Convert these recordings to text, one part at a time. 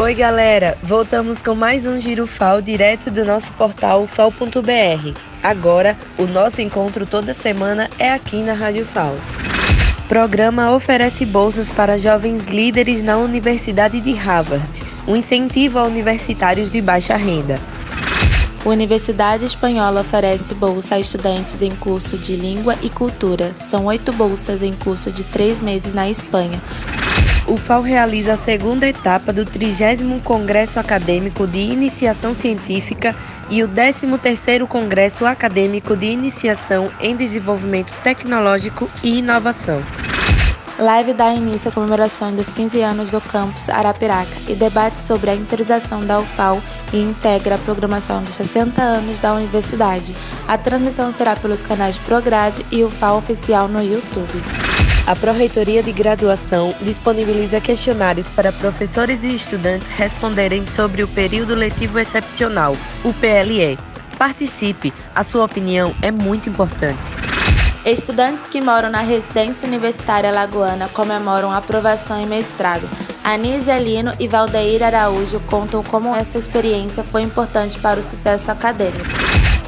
Oi, galera! Voltamos com mais um Giro FAO direto do nosso portal fal.br. Agora, o nosso encontro toda semana é aqui na Rádio FAO. Programa oferece bolsas para jovens líderes na Universidade de Harvard, um incentivo a universitários de baixa renda. A Universidade Espanhola oferece bolsa a estudantes em curso de Língua e Cultura. São oito bolsas em curso de três meses na Espanha o FAO realiza a segunda etapa do 30º Congresso Acadêmico de Iniciação Científica e o 13º Congresso Acadêmico de Iniciação em Desenvolvimento Tecnológico e Inovação. Live dá início à comemoração dos 15 anos do campus Arapiraca e debate sobre a interização da UFAO e integra a programação dos 60 anos da universidade. A transmissão será pelos canais Prograde e UFAO Oficial no YouTube. A Pró-Reitoria de Graduação disponibiliza questionários para professores e estudantes responderem sobre o período letivo excepcional, o PLE. Participe, a sua opinião é muito importante. Estudantes que moram na residência universitária lagoana comemoram aprovação em mestrado. Anise Alino e Valdeir Araújo contam como essa experiência foi importante para o sucesso acadêmico.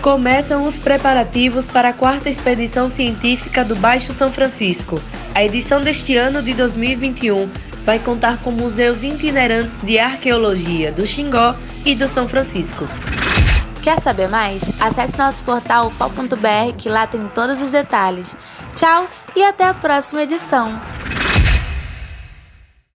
Começam os preparativos para a quarta expedição científica do Baixo São Francisco. A edição deste ano de 2021 vai contar com museus itinerantes de arqueologia do Xingó e do São Francisco. Quer saber mais? Acesse nosso portal fal.br que lá tem todos os detalhes. Tchau e até a próxima edição!